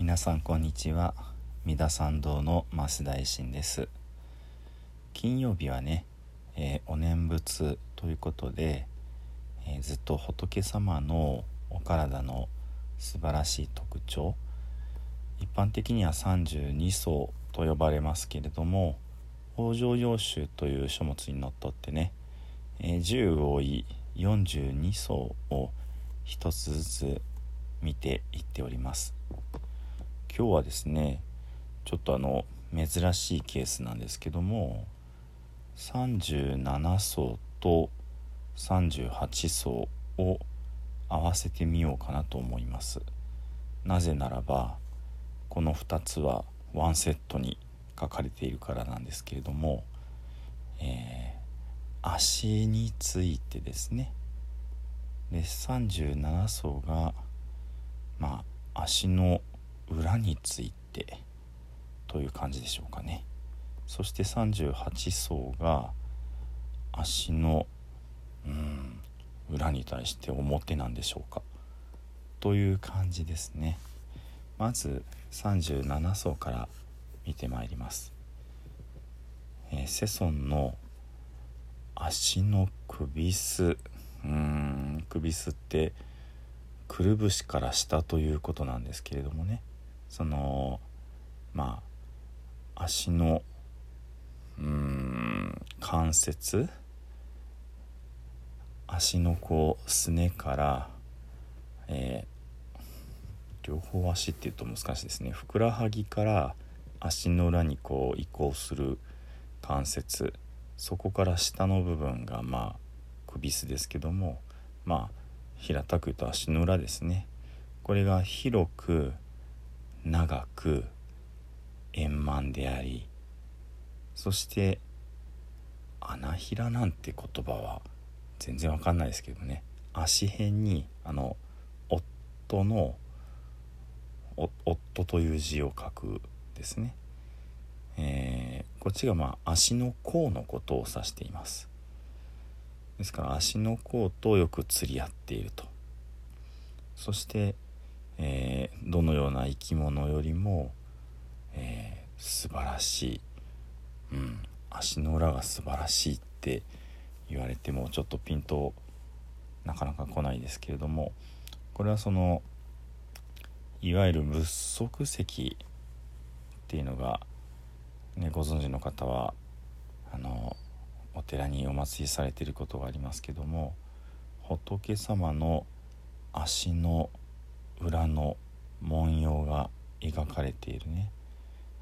皆さんこんにちは。三田参道の増大臣です。金曜日はね、えー、お念仏ということで、えー、ずっと仏様のお体の素晴らしい特徴一般的には32層と呼ばれますけれども北条洋集という書物にのっとってね、え、10多い42層を一つずつ見ていっております。今日はですねちょっとあの珍しいケースなんですけども37層と38層を合わせてみようかなと思います。なぜならばこの2つはワンセットに書かれているからなんですけれども、えー、足についてですね。で37層がまあ足の裏についてという感じでしょうかね。そして38層が足のうん裏に対して表なんでしょうか。という感じですね。まず37層から見てまいります、えー、セソンの足の首すうん首すってくるぶしから下ということなんですけれどもね。そのまあ足のうん関節？足のこうすねから、えー、両方足っていうと難しいですね。ふくらはぎから足の裏にこう移行する関節。そこから下の部分がまあ首すですけどもまあ平たく言うと足の裏ですね。これが広く長く円満でありそして穴平なんて言葉は全然わかんないですけどね。足辺にあの夫の夫という字を書くですね、えー、こっちがまあ足の甲のことを指しています。ですから足の甲とよく釣り合っていると。そしてえー、どのような生き物よりも、えー、素晴らしい、うん、足の裏が素晴らしいって言われてもちょっとピンとなかなか来ないですけれどもこれはそのいわゆる仏足石っていうのが、ね、ご存知の方はあのお寺にお祭りされていることがありますけども仏様の足の裏裏の文様が描かれているね。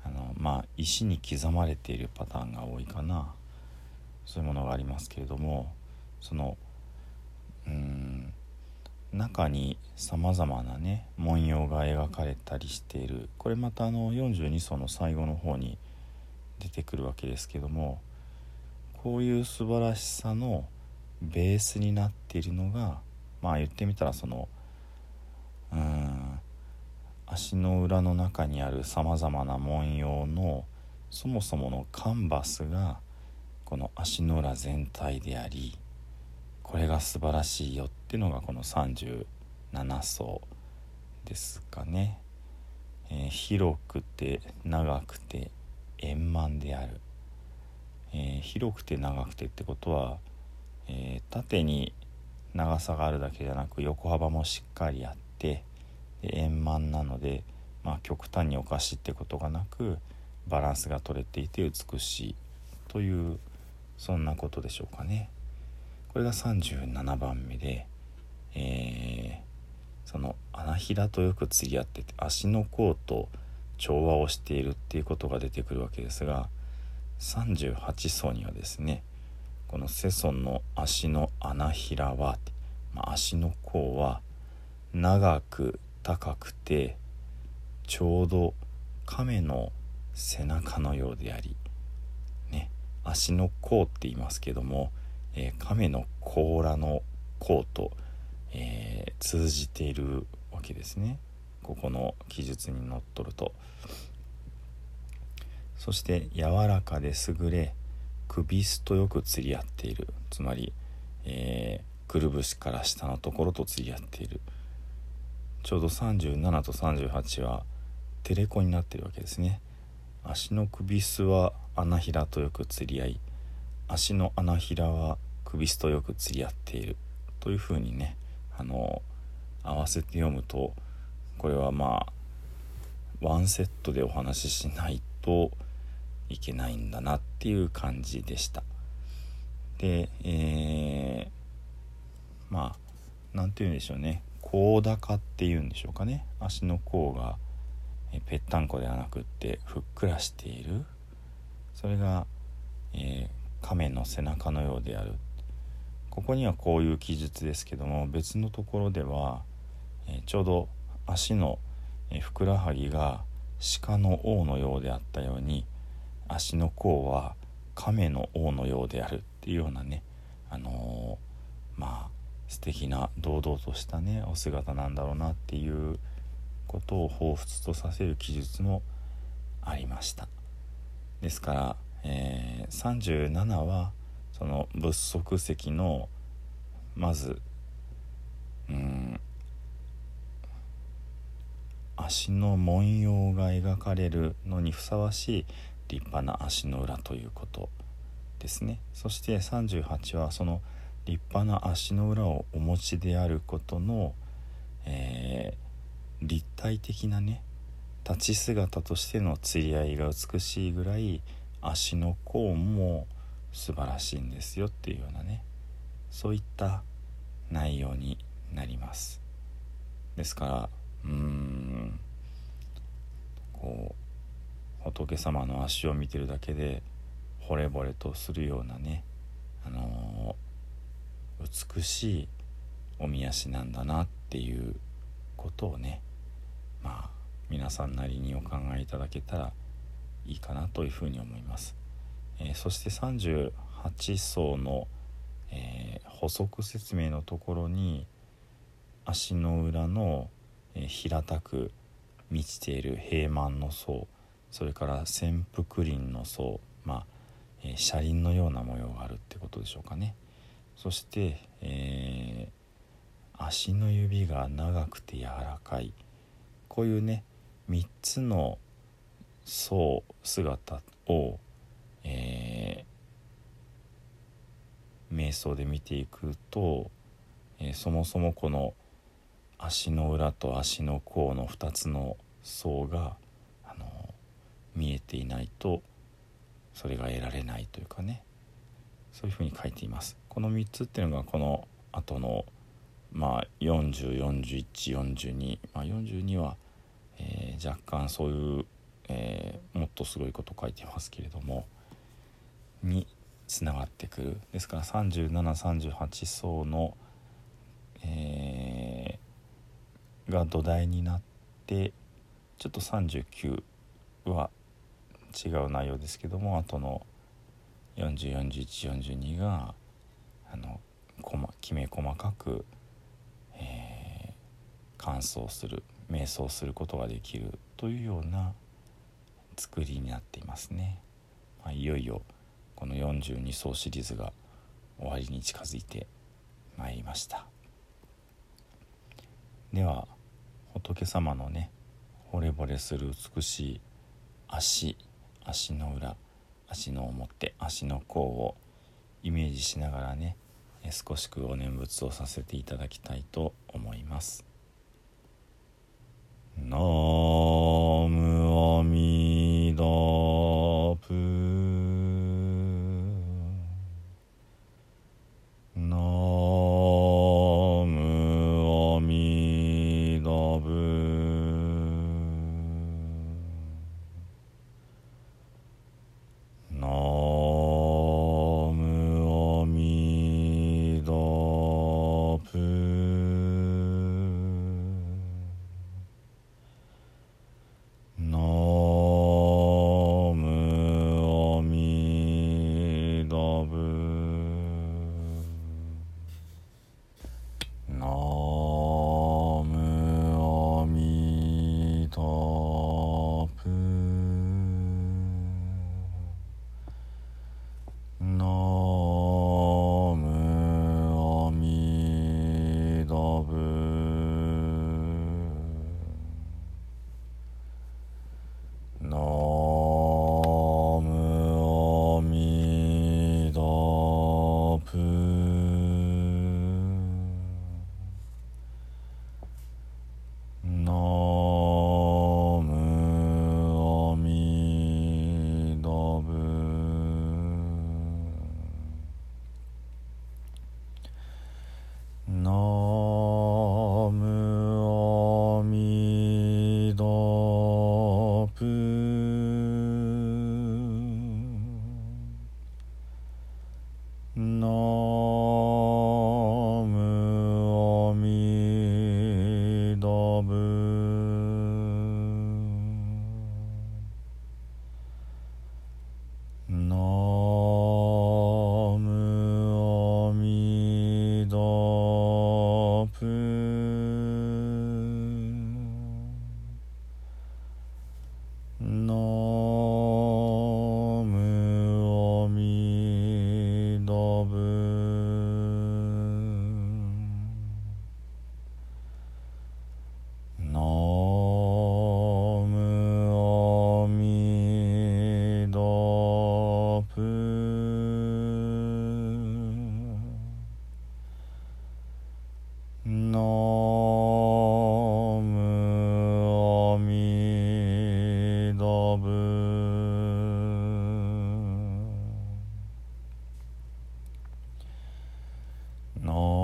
あのまあ石に刻まれているパターンが多いかな。そういうものがありますけれどもそのうん中にさまざまなね文様が描かれたりしている。これまたあの42層の最後の方に出てくるわけですけどもこういう素晴らしさのベースになっているのがまあ言ってみたらそのうん。足の裏の中にあるさまざまな文様のそもそものカンバスがこの足の裏全体でありこれが素晴らしいよっていうのがこの37層ですかね、えー、広くて長くて円満である、えー、広くて長くてってことは、えー、縦に長さがあるだけじゃなく横幅もしっかりあってで円満なので、まあ、極端におかしいってことがなくバランスが取れていて美しいというそんなことでしょうかね。これが37番目で、えー、その穴平とよく釣り合ってて足の甲と調和をしているっていうことが出てくるわけですが38層にはですねこのセソンの足の穴平は、まあ、足の甲は長く高くてちょうど亀の背中のようであり、ね、足の甲って言いますけども、えー、亀の甲羅の甲と、えー、通じているわけですね。ここの記述にのっとると。そして柔らかで優れ首すとよく釣り合っている。つまり、えー、くるぶしから下のところと釣り合っている。ちょうど37と38はテレコになってるわけですね。足の首巣は穴平とよく釣り合い足の穴平は首巣とよく釣り合っている。というふうにねあの合わせて読むとこれはまあワンセットでお話ししないといけないんだなっていう感じでした。でえー、まあ何て言うんでしょうね。甲高っていうんでしょうかね。足の甲がぺったんこではなくってふっくらしている。それが、えー、亀の背中のようである。ここにはこういう記述ですけども別のところでは、えー、ちょうど足の、え、ふくらはぎが鹿の王のようであったように足の甲は亀の王のようであるっていうようなねあのまあ素敵な堂々としたねお姿なんだろうなっていうことを彷彿とさせる記述もありました。ですから、えー、37はその仏足石のまずうん足の文様が描かれるのにふさわしい立派な足の裏ということですね。そして38はその立派な足の裏をお持ちであることの、えー、立体的なね立ち姿としての釣り合いが美しいぐらい足の甲も素晴らしいんですよっていうようなねそういった内容になります。ですからうーんこう仏様の足を見てるだけで惚れ惚れとするようなねあの美しいおみ足なんだなっていうことをねまあ皆さんなりにお考えいただけたらいいかなというふうに思います。えー、そして38層の、えー、補足説明のところに足の裏の、えー、平たく満ちている平満の層それから潜伏林の層まあ、え車輪のような模様があるってことでしょうかね。そして、えー、足の指が長くて柔らかいこういうね3つの層姿を、えー、瞑想で見ていくと、えー、そもそもこの足の裏と足の甲の2つの層があの見えていないとそれが得られないというかねそういうふうに書いています。この3つっていうのがこの後のまあ404142まあ42は、えー、若干そういう、えー、もっとすごいこと書いてますけれどもにつながってくる。ですから3738層の、えー、が土台になってちょっと39は違う内容ですけども後の404142があのきめ細かく、えー、乾燥する瞑想することができるというような作りになっていますね。まあ、いよいよこの42層シリーズが終わりに近づいてまいりましたでは仏様のね惚れ惚れする美しい足足の裏足の表足の甲をイメージしながらね少しくお念仏をさせていただきたいと思います。No.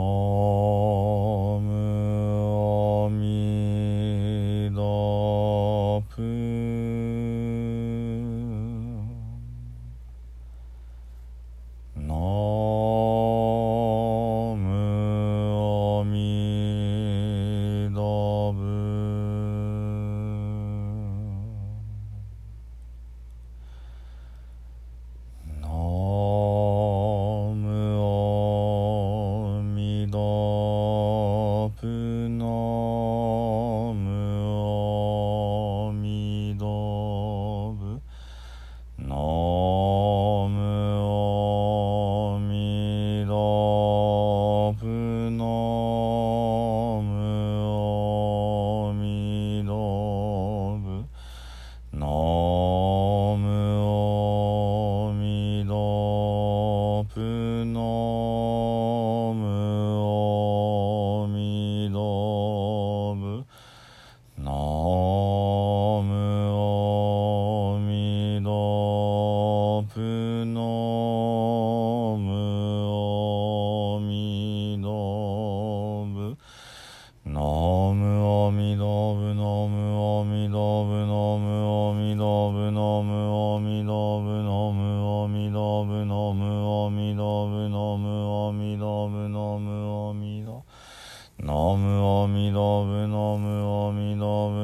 神の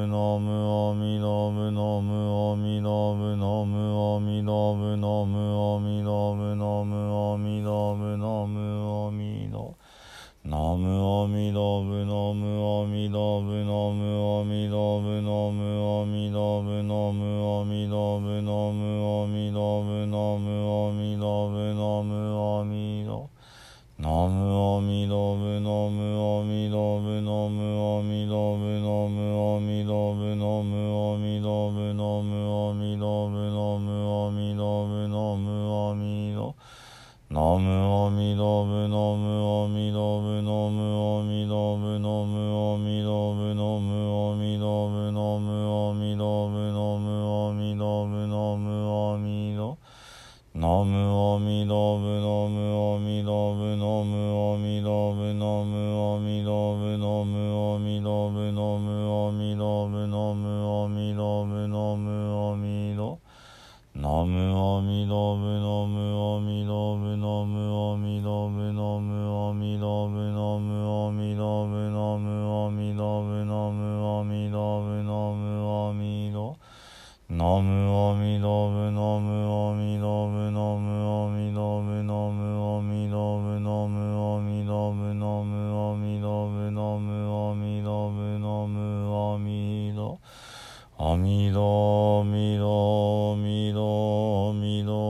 おみどむのむおみどむのむおみどむのむおみどのむおみどむのむおみどむのむおみどむのむおみどむのむおみどむのむおみどむのむおみどむのむおみどのむおみどむのむナムアミノブノムアミノブノムアミノブノムアミノブノムアミノブノムアミノブノムアミノブノムアミダナムアミノブナムみの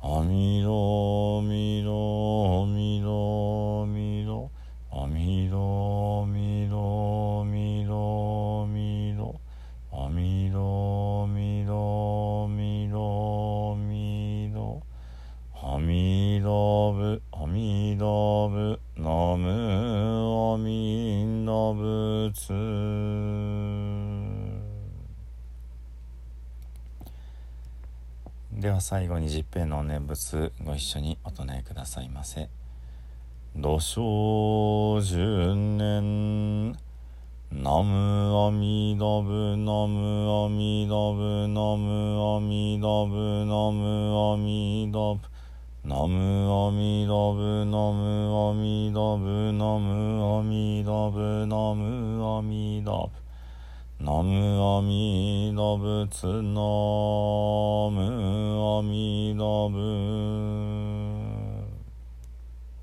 あみろみろ最後に十平の念仏ご一緒にお唱えくださいませ。土生十年ナムアミダブナムアミダブナムアミダブナムアミダブナムアミダブナムアミダブナムアミダブナムアミダブナムアミダ仏ナムアミダ仏。